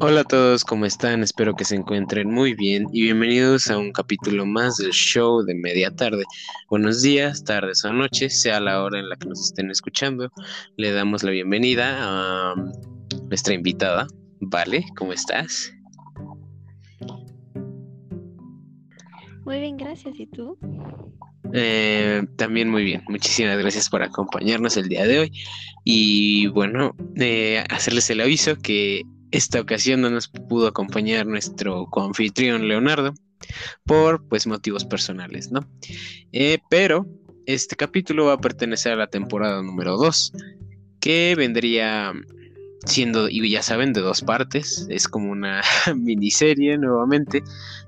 Hola a todos, ¿cómo están? Espero que se encuentren muy bien y bienvenidos a un capítulo más del show de media tarde. Buenos días, tardes o noches, sea la hora en la que nos estén escuchando. Le damos la bienvenida a nuestra invitada, Vale, ¿cómo estás? Muy bien, gracias. ¿Y tú? Eh, también muy bien, muchísimas gracias por acompañarnos el día de hoy. Y bueno, eh, hacerles el aviso que esta ocasión no nos pudo acompañar nuestro coanfitrión Leonardo por pues motivos personales, ¿no? Eh, pero este capítulo va a pertenecer a la temporada número 2, que vendría siendo, y ya saben, de dos partes. Es como una miniserie nuevamente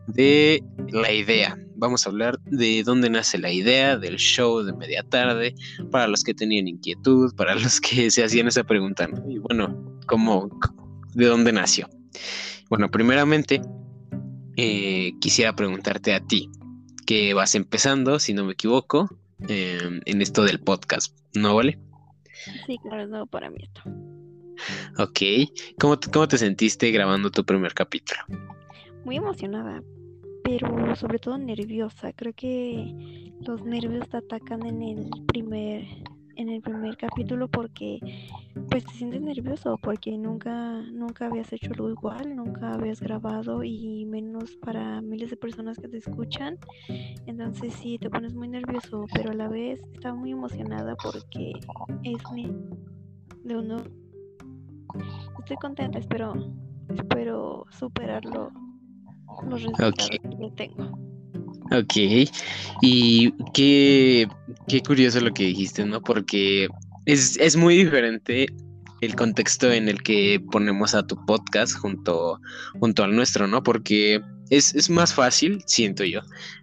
de la idea. Vamos a hablar de dónde nace la idea del show de media tarde, para los que tenían inquietud, para los que se hacían esa pregunta. Y bueno, ¿cómo, ¿de dónde nació? Bueno, primeramente, eh, quisiera preguntarte a ti, que vas empezando, si no me equivoco, em, en esto del podcast, ¿no vale? Sí, claro, es nuevo para mí esto. Ok, ¿Cómo, ¿cómo te sentiste grabando tu primer capítulo? Muy emocionada, pero sobre todo nerviosa. Creo que los nervios te atacan en el primer en el primer capítulo porque pues te sientes nervioso porque nunca nunca habías hecho algo igual, nunca habías grabado y menos para miles de personas que te escuchan. Entonces sí te pones muy nervioso, pero a la vez estaba muy emocionada porque es de uno estoy contenta, espero espero superarlo los resultados que tengo. Ok, y qué, qué curioso lo que dijiste, ¿no? Porque es, es muy diferente el contexto en el que ponemos a tu podcast junto, junto al nuestro, ¿no? Porque es, es, más fácil, siento yo,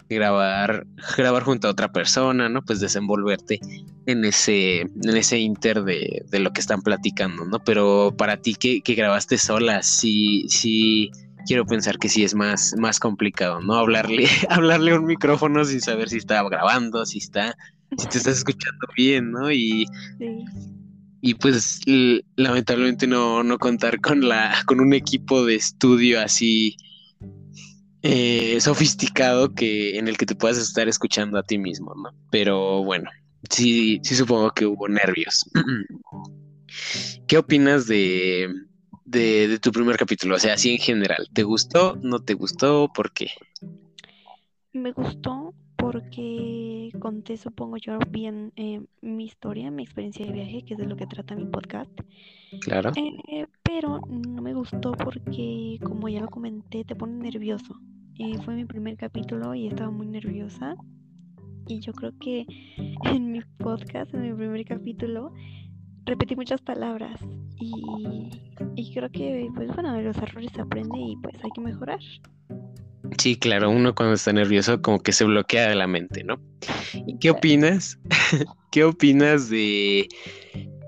grabar, grabar junto a otra persona, ¿no? Pues desenvolverte en ese, en ese inter de, de lo que están platicando, ¿no? Pero para ti que, que grabaste sola, sí, sí quiero pensar que sí es más, más complicado, ¿no? Hablarle, hablarle a un micrófono sin saber si está grabando, si está, si te estás escuchando bien, ¿no? Y, y pues lamentablemente no, no contar con la, con un equipo de estudio así eh, sofisticado que, en el que te puedas estar escuchando a ti mismo, ¿no? Pero bueno, sí, sí supongo que hubo nervios. ¿Qué opinas de, de, tu primer capítulo? O sea, así en general. ¿Te gustó? ¿No te gustó? ¿Por qué? Me gustó porque conté, supongo yo, bien eh, mi historia, mi experiencia de viaje, que es de lo que trata mi podcast. Claro. Eh, pero no me gustó porque, como ya lo comenté, te pone nervioso. Eh, fue mi primer capítulo y estaba muy nerviosa. Y yo creo que en mi podcast, en mi primer capítulo, repetí muchas palabras y, creo que, pues bueno, de los errores se aprende y pues hay que mejorar. Sí, claro, uno cuando está nervioso como que se bloquea de la mente, ¿no? ¿Y qué opinas? ¿Qué opinas de,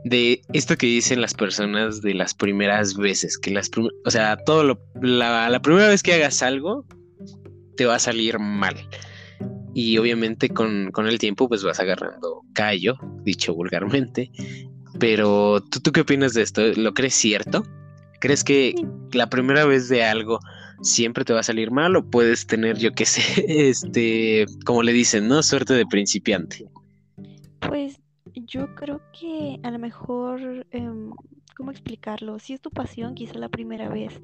de esto que dicen las personas de las primeras veces? Que las o sea, todo lo, la, la primera vez que hagas algo te va a salir mal. Y obviamente con, con el tiempo pues vas agarrando callo, dicho vulgarmente, pero ¿tú, ¿tú qué opinas de esto? ¿Lo crees cierto? ¿Crees que la primera vez de algo siempre te va a salir mal o puedes tener, yo qué sé, este, como le dicen, ¿no? Suerte de principiante. Pues yo creo que a lo mejor, em, ¿cómo explicarlo? Si es tu pasión, quizá la primera vez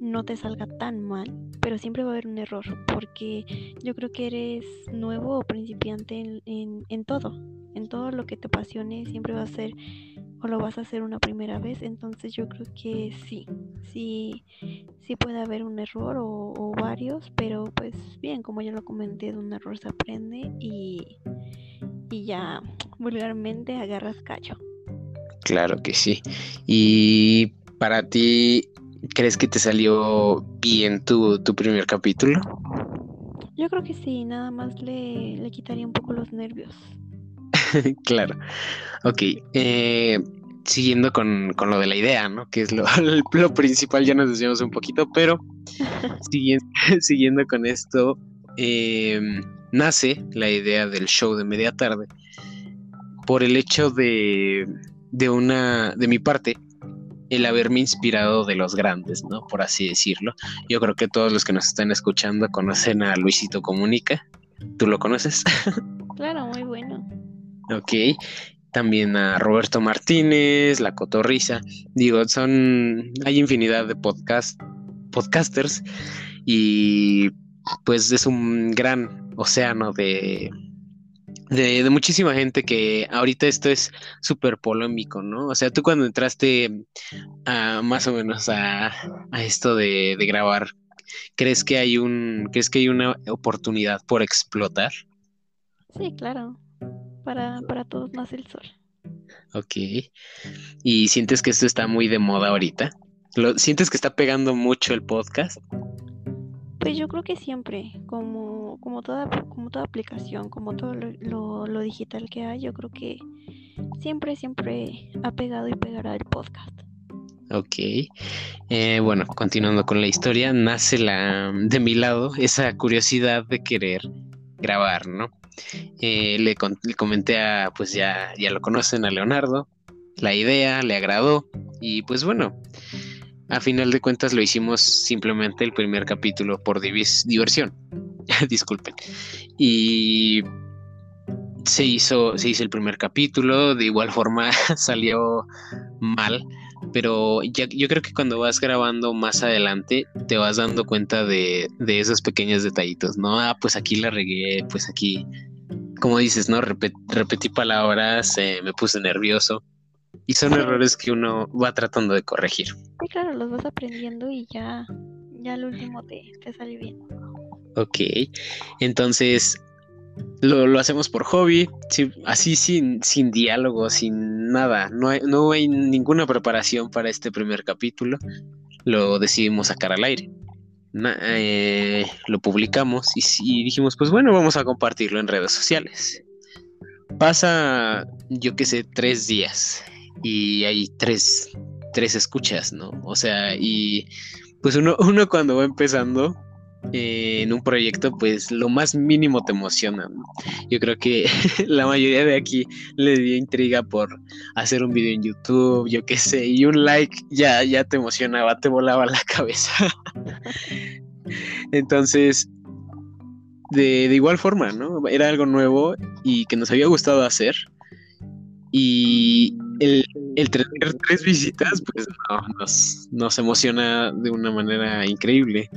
no te salga tan mal, pero siempre va a haber un error, porque yo creo que eres nuevo o principiante en, en, todo, en todo lo que te apasione, siempre va a ser o lo vas a hacer una primera vez, entonces yo creo que sí, sí, sí puede haber un error o, o varios, pero pues bien, como ya lo comenté, de un error se aprende y, y ya vulgarmente agarras callo. Claro que sí. Y para ti, ¿Crees que te salió bien tu, primer capítulo? Yo creo que sí, nada más le, quitaría un poco los nervios. claro. Ok. Eh, siguiendo con, lo de la idea, ¿no? Que es lo, lo principal, ya nos decíamos un poquito, pero siguiendo, siguiendo con esto, em, nace la idea del show de media tarde por el hecho de, de una, de mi parte, el haberme inspirado de los grandes, ¿no? Por así decirlo. Yo creo que todos los que nos están escuchando conocen a Luisito Comunica. ¿Tú lo conoces? Claro. Ok. También a Roberto Martínez, La Cotorrisa. Digo, son. Hay infinidad de podcast, podcasters. Y pues es un gran océano de, de, muchísima gente que ahorita esto es súper polémico, ¿no? O sea, tú cuando entraste a, más o menos a, esto de, grabar, ¿crees que hay un, crees que hay una oportunidad por explotar? Sí, claro. Para, para todos nace el sol. Ok. ¿Y sientes que esto está muy de moda ahorita? ¿Lo, ¿Sientes que está pegando mucho el podcast? Pues yo creo que siempre, como, como, toda, como toda aplicación, como todo lo, lo, digital que hay, yo creo que siempre, siempre ha pegado y pegará el podcast. Ok. Eh, bueno, continuando con la historia, nace la de mi lado esa curiosidad de querer grabar, ¿no? Eh, le, comenté a, pues ya, ya lo conocen, a Leonardo, la idea, le agradó y pues bueno, a final de cuentas lo hicimos simplemente el primer capítulo por diversión. Disculpen. Y se hizo, se hizo el primer capítulo, de igual forma salió mal, pero ya, yo creo que cuando vas grabando más adelante te vas dando cuenta de, esos pequeños detallitos, ¿no? Ah, pues aquí la regué, pues aquí, como dices, ¿no? repetí palabras, eh, me puse nervioso y son errores que uno va tratando de corregir. Sí, claro, los vas aprendiendo y ya, ya al último te, te sale bien. Ok, entonces lo, lo hacemos por hobby, así sin, sin diálogo, sin nada. No hay, no hay ninguna preparación para este primer capítulo. Lo decidimos sacar al aire. Eh, lo publicamos y, y dijimos, pues bueno, vamos a compartirlo en redes sociales. Pasa, yo qué sé, tres días y hay tres, tres escuchas, ¿no? O sea, y pues uno, uno cuando va empezando eh, en un proyecto, pues lo más mínimo te emociona. ¿no? Yo creo que la mayoría de aquí le dio intriga por hacer un video en YouTube, yo qué sé, y un like ya, ya te emocionaba, te volaba la cabeza. Entonces, de, igual forma, ¿no? Era algo nuevo y que nos había gustado hacer. Y el, tener tres visitas, pues nos, nos emociona de una manera increíble.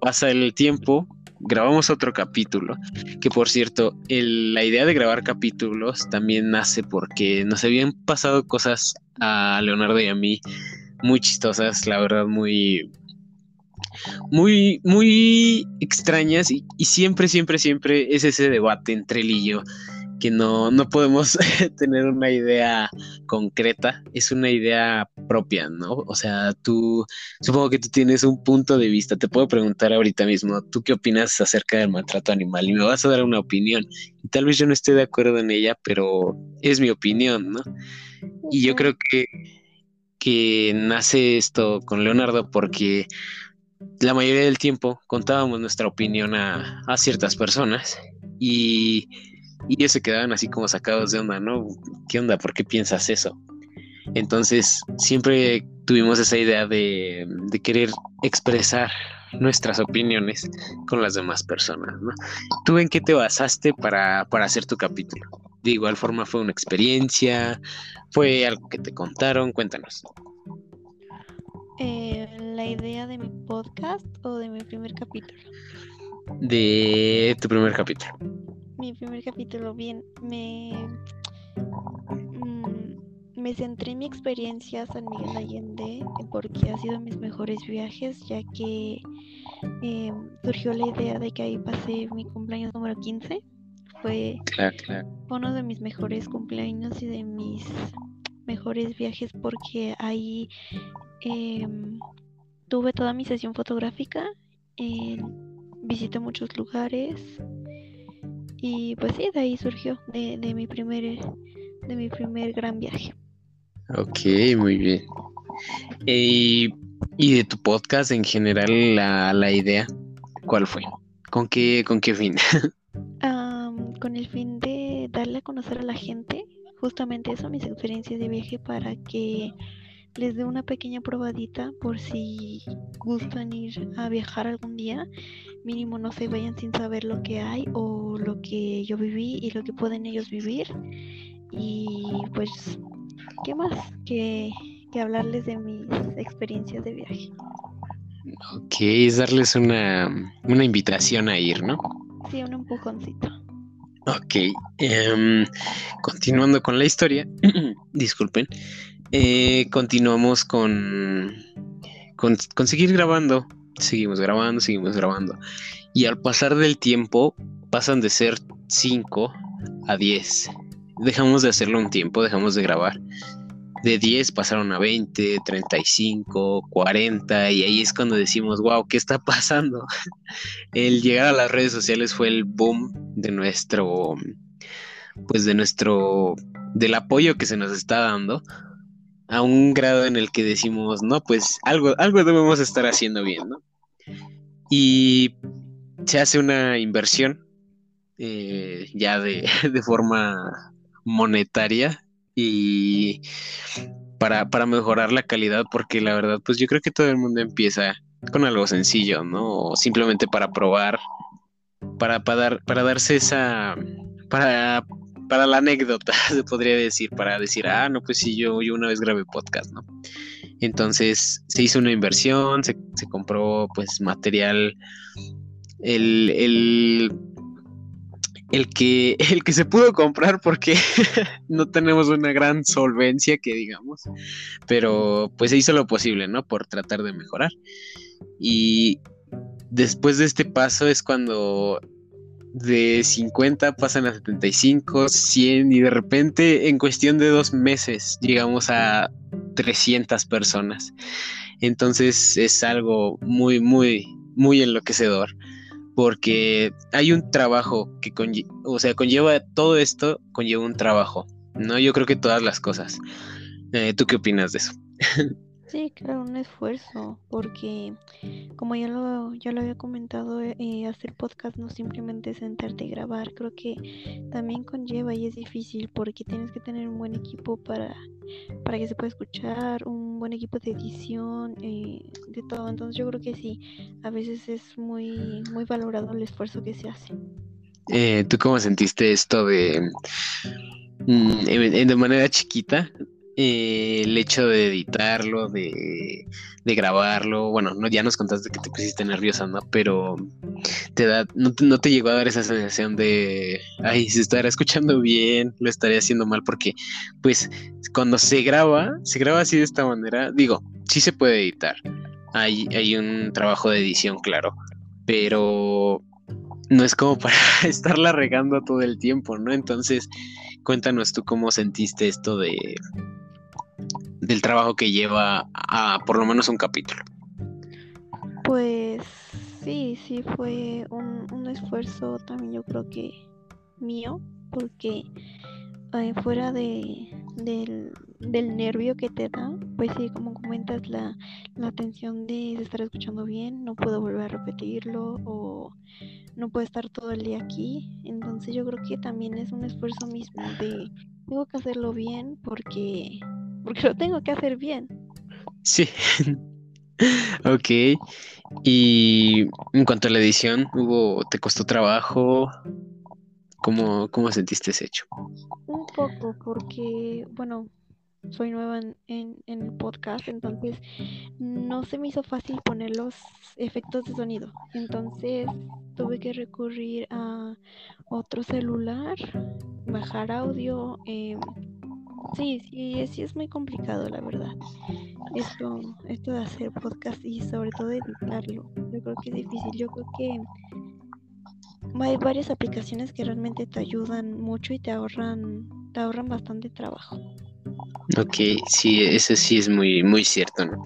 Pasa el tiempo, grabamos otro capítulo, que por cierto, la idea de grabar capítulos también nace porque nos habían pasado cosas a Leonardo y a mí muy chistosas, la verdad, muy, muy, muy extrañas y, y siempre, siempre, siempre es ese debate entre él y yo que no, no podemos tener una idea concreta, es una idea propia, ¿no? O sea, tú, supongo que tú tienes un punto de vista, te puedo preguntar ahorita mismo, ¿tú qué opinas acerca del maltrato animal? Y me vas a dar una opinión, y tal vez yo no esté de acuerdo en ella, pero es mi opinión, ¿no? Y yo creo que, que nace esto con Leonardo porque la mayoría del tiempo contábamos nuestra opinión a, a ciertas personas y y ellos se quedaban así como sacados de onda, ¿no? ¿Qué onda? ¿Por qué piensas eso? Entonces, siempre tuvimos esa idea de, querer expresar nuestras opiniones con las demás personas, ¿no? ¿Tú en qué te basaste para, hacer tu capítulo? De igual forma, ¿fue una experiencia? ¿Fue algo que te contaron? Cuéntanos. Eh, ¿La idea de mi podcast o de mi primer capítulo? De tu primer capítulo mi primer capítulo bien, me, mm, me centré en mi experiencia San Miguel Allende porque ha sido mis mejores viajes, ya que em, surgió la idea de que ahí pasé mi cumpleaños número 15. Fue uno de mis mejores cumpleaños y de mis mejores viajes porque ahí em, tuve toda mi sesión fotográfica, visité muchos lugares, y pues sí, de ahí surgió, de, mi primer de mi primer gran viaje. Ok, muy bien. y de tu podcast en general, la, idea, ¿cuál fue? ¿Con qué, con qué fin? con el fin de darle a conocer a la gente justamente eso, mis experiencias de viaje para que les dé una pequeña probadita por si gustan ir a viajar algún día. Mínimo no se vayan sin saber lo que hay o lo que yo viví y lo que pueden ellos vivir. Y pues, ¿qué más que, que hablarles de mis experiencias de viaje? Ok, es darles una, una invitación a ir, ¿no? Sí, un empujoncito. Ok, em, continuando con la historia, disculpen, eh, continuamos con, con, con, seguir grabando, seguimos grabando, seguimos grabando, y al pasar del tiempo pasan de ser 5 a 10, dejamos de hacerlo un tiempo, dejamos de grabar, de 10 pasaron a 20, 35, 40 y ahí es cuando decimos, wow, ¿qué está pasando? el llegar a las redes sociales fue el boom de nuestro, pues de nuestro, del apoyo que se nos está dando a un grado en el que decimos, no, pues algo, algo debemos estar haciendo bien, ¿no? Y se hace una inversión eh, ya de, de forma monetaria y para, para mejorar la calidad, porque la verdad, pues yo creo que todo el mundo empieza con algo sencillo, ¿no? Simplemente para probar, para, para, dar, para darse esa, para, para la anécdota, se podría decir, para decir, ah, no, pues sí, yo, yo una vez grabé podcast, ¿no? Entonces se hizo una inversión, se, se compró pues material, el, el el que, el que se pudo comprar porque no tenemos una gran solvencia que digamos, pero pues se hizo lo posible, ¿no? Por tratar de mejorar. Y después de este paso es cuando de 50 pasan a 75, 100 y de repente en cuestión de dos meses llegamos a 300 personas. Entonces es algo muy, muy, muy enloquecedor porque hay un trabajo que conlleva, o sea, conlleva todo esto, conlleva un trabajo, ¿no? Yo creo que todas las cosas. Eh, ¿Tú qué opinas de eso? Sí, claro, un esfuerzo, porque como ya lo, ya lo había comentado, eh, hacer podcast no simplemente sentarte y grabar, creo que también conlleva y es difícil porque tienes que tener un buen equipo para, para que se pueda escuchar, un buen equipo de edición, eh, de todo. Entonces yo creo que sí, a veces es muy, muy valorado el esfuerzo que se hace. Eh, ¿Tú cómo sentiste esto de, mm, de manera chiquita? Eh, el hecho de editarlo, de, grabarlo, bueno, no, ya nos contaste que te pusiste nerviosa, ¿no? Pero te da, no, te llegó a dar esa sensación de, ay, se estará escuchando bien, lo estaré haciendo mal, porque pues cuando se graba, se graba así de esta manera, digo, sí se puede editar, hay, hay un trabajo de edición, claro, pero no es como para estarla regando todo el tiempo, ¿no? Entonces, cuéntanos tú cómo sentiste esto de, del trabajo que lleva a por lo menos un capítulo. Pues sí, sí fue un, esfuerzo también yo creo que mío, porque eh, fuera de, del, nervio que te da, pues sí, como comentas, la, la tensión de estar escuchando bien, no puedo volver a repetirlo o no puedo estar todo el día aquí. Entonces yo creo que también es un esfuerzo mismo de tengo que hacerlo bien porque porque lo tengo que hacer bien. Sí. ok. Y en cuanto a la edición, hubo, ¿te costó trabajo? ¿Cómo, cómo sentiste ese hecho? Un poco, porque, bueno, soy nueva en, en, en, el podcast, entonces no se me hizo fácil poner los efectos de sonido. Entonces tuve que recurrir a otro celular, bajar audio, eh, Sí, sí, sí es muy complicado, la verdad. Esto, esto de hacer podcast y sobre todo editarlo, yo creo que es difícil. Yo creo que hay varias aplicaciones que realmente te ayudan mucho y te ahorran, te ahorran bastante trabajo. Ok, sí, eso sí es muy, muy cierto, ¿no?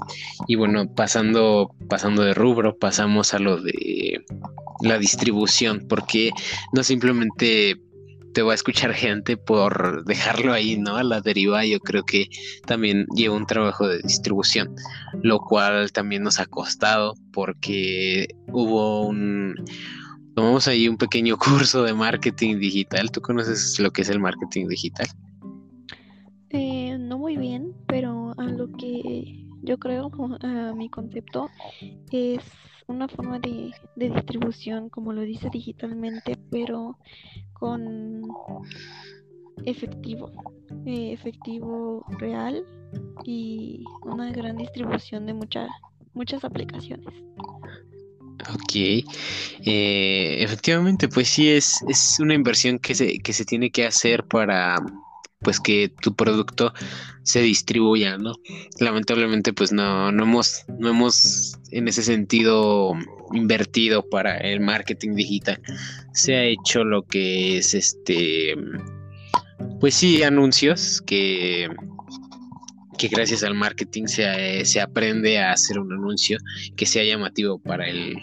Y bueno, pasando, pasando de rubro, pasamos a lo de la distribución, porque no simplemente te va a escuchar gente por dejarlo ahí, ¿no? A la deriva, yo creo que también lleva un trabajo de distribución, lo cual también nos ha costado porque hubo un... Tomamos ahí un pequeño curso de marketing digital. ¿Tú conoces lo que es el marketing digital? Eh, no muy bien, pero a lo que yo creo, a mi concepto, es una forma de, distribución, como lo dice digitalmente, pero con efectivo, eh, efectivo real y una gran distribución de muchas muchas aplicaciones. Ok, eh, efectivamente, pues sí es, es una inversión que se, que se tiene que hacer para pues que tu producto se distribuya, ¿no? Lamentablemente, pues no, no hemos, no hemos en ese sentido invertido para el marketing digital. Se ha hecho lo que es este, pues sí, anuncios que que gracias al marketing se, se, aprende a hacer un anuncio que sea llamativo para el,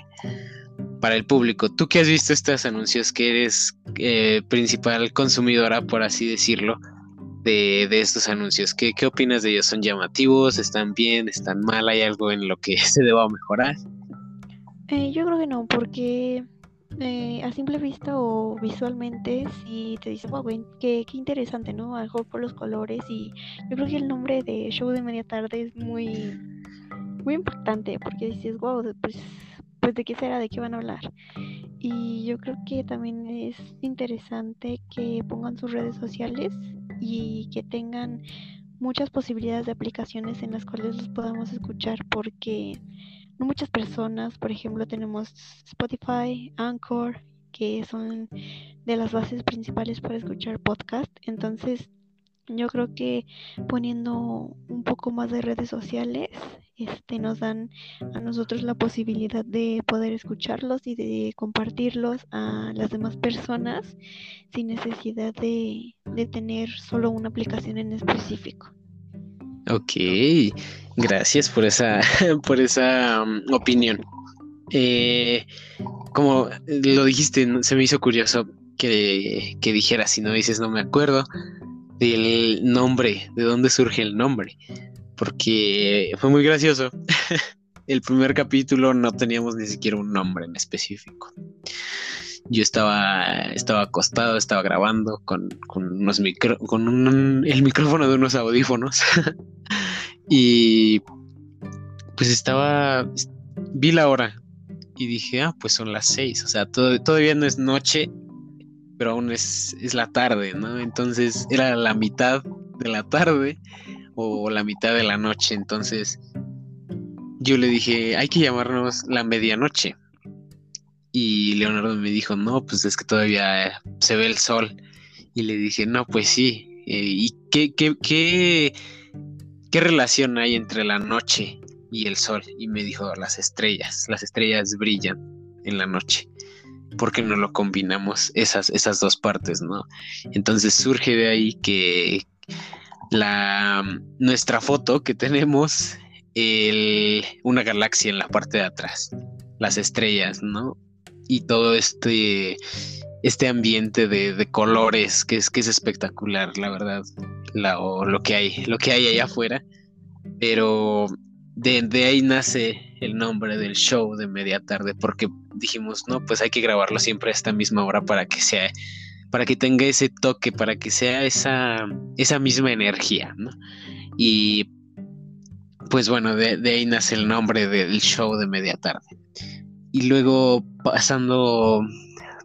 para el público. Tú que has visto estos anuncios, que eres eh, principal consumidora, por así decirlo, de, estos anuncios, ¿Qué, ¿qué opinas de ellos? ¿Son llamativos? ¿Están bien? ¿Están mal? ¿Hay algo en lo que se deba mejorar? Eh, yo creo que no, porque eh, a simple vista o visualmente, si te dice, wow, qué, qué interesante, ¿no? Algo por los colores y yo creo que el nombre de Show de Media Tarde es muy, muy impactante porque dices, wow, pues, pues de qué será, de qué van a hablar. Y yo creo que también es interesante que pongan sus redes sociales y que tengan muchas posibilidades de aplicaciones en las cuales los podamos escuchar porque no muchas personas, por ejemplo, tenemos Spotify, Anchor, que son de las bases principales para escuchar podcast. Entonces, yo creo que poniendo un poco más de redes sociales, este, nos dan a nosotros la posibilidad de poder escucharlos y de compartirlos a las demás personas sin necesidad de, de tener solo una aplicación en específico. Ok, gracias por esa, por esa um, opinión. Eh, como lo dijiste, se me hizo curioso que, que dijeras, si no dices no me acuerdo, del nombre, de dónde surge el nombre, porque fue muy gracioso. el primer capítulo no teníamos ni siquiera un nombre en específico. Yo estaba, estaba acostado, estaba grabando con, unos micro, con el micrófono de unos audífonos. y pues estaba, vi la hora y dije, ah, pues son las seis. O sea, todavía no es noche, pero aún es, es la tarde, ¿no? Entonces era la mitad de la tarde o la mitad de la noche. Entonces yo le dije, hay que llamarnos la medianoche. Y Leonardo me dijo, no, pues es que todavía se ve el sol. Y le dije, no, pues sí. Eh, ¿Y qué, qué, qué, qué relación hay entre la noche y el sol? Y me dijo, las estrellas. Las estrellas brillan en la noche. ¿Por qué no lo combinamos esas, esas dos partes, no? Entonces surge de ahí que la, nuestra foto que tenemos, el, una galaxia en la parte de atrás, las estrellas, ¿no? y todo este, este ambiente de, colores que es, que es espectacular, la verdad, la, o lo que hay, lo que hay allá afuera. Pero de, de, ahí nace el nombre del show de media tarde, porque dijimos, no, pues hay que grabarlo siempre a esta misma hora para que sea, para que tenga ese toque, para que sea esa, esa misma energía, ¿no? Y pues bueno, de, ahí nace el nombre del show de media tarde y luego pasando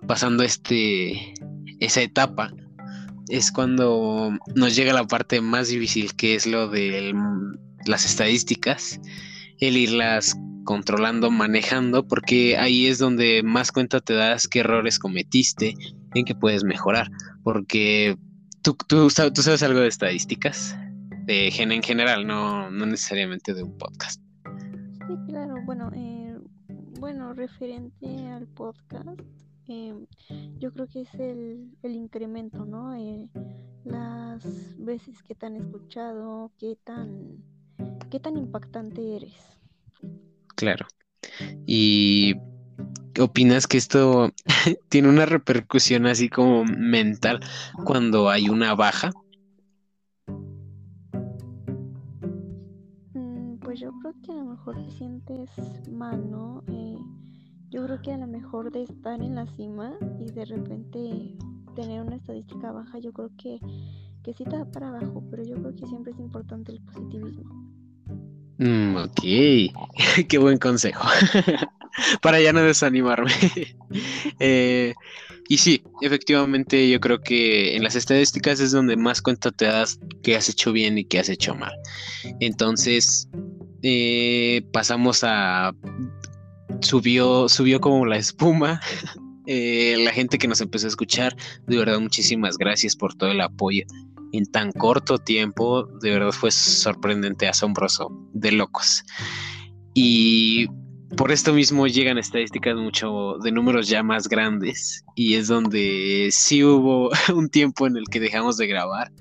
pasando este esa etapa es cuando nos llega la parte más difícil que es lo de las estadísticas el irlas controlando manejando porque ahí es donde más cuenta te das qué errores cometiste en qué puedes mejorar porque tú, tú, sabes algo de estadísticas de en general no, no necesariamente de un podcast sí claro bueno eh bueno, referente al podcast, em, yo creo que es el, incremento, ¿no? Eh, las veces que te han escuchado, qué tan, qué tan impactante eres. Claro. ¿Y opinas que esto tiene una repercusión así como mental cuando hay una baja? yo creo que a lo mejor te sientes mal, ¿no? Eh, yo creo que a lo mejor de estar en la cima y de repente tener una estadística baja, yo creo que, que sí te da para abajo, pero yo creo que siempre es importante el positivismo. Mm, ok, qué buen consejo. para ya no desanimarme. Eh, y sí, efectivamente yo creo que en las estadísticas es donde más cuenta te das qué has hecho bien y qué has hecho mal. Entonces, eh, pasamos a... Subió, subió como la espuma. Eh, la gente que nos empezó a escuchar, de verdad muchísimas gracias por todo el apoyo en tan corto tiempo, de verdad fue sorprendente, asombroso, de locos. Y por esto mismo llegan estadísticas mucho de números ya más grandes y es donde sí hubo un tiempo en el que dejamos de grabar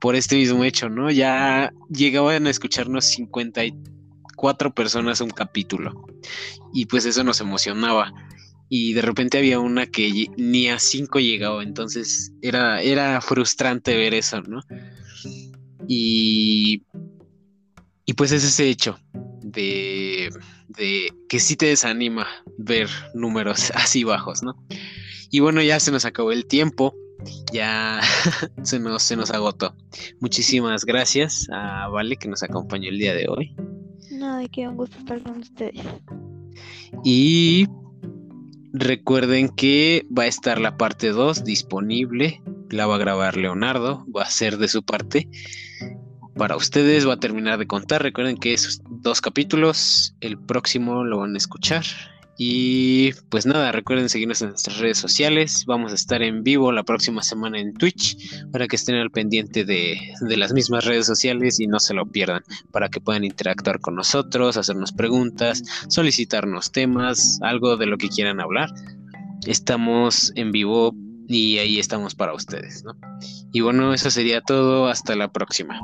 por este mismo hecho, ¿no? Ya llegaban a escucharnos 54 personas un capítulo y pues eso nos emocionaba y de repente había una que ni a 5 llegaba, entonces era, era frustrante ver eso, ¿no? Y, y pues es ese hecho de de que sí te desanima ver números así bajos, ¿no? Y bueno, ya se nos acabó el tiempo, ya se nos, se nos agotó. Muchísimas gracias a Vale que nos acompañó el día de hoy. No, de qué un gusto estar con ustedes. Y recuerden que va a estar la parte 2 disponible, la va a grabar Leonardo, va a ser de su parte para ustedes va a terminar de contar. Recuerden que esos dos capítulos, el próximo lo van a escuchar. Y pues nada, recuerden seguirnos en nuestras redes sociales. Vamos a estar en vivo la próxima semana en Twitch para que estén al pendiente de, de, las mismas redes sociales y no se lo pierdan. Para que puedan interactuar con nosotros, hacernos preguntas, solicitarnos temas, algo de lo que quieran hablar. Estamos en vivo y ahí estamos para ustedes. ¿no? Y bueno, eso sería todo. Hasta la próxima.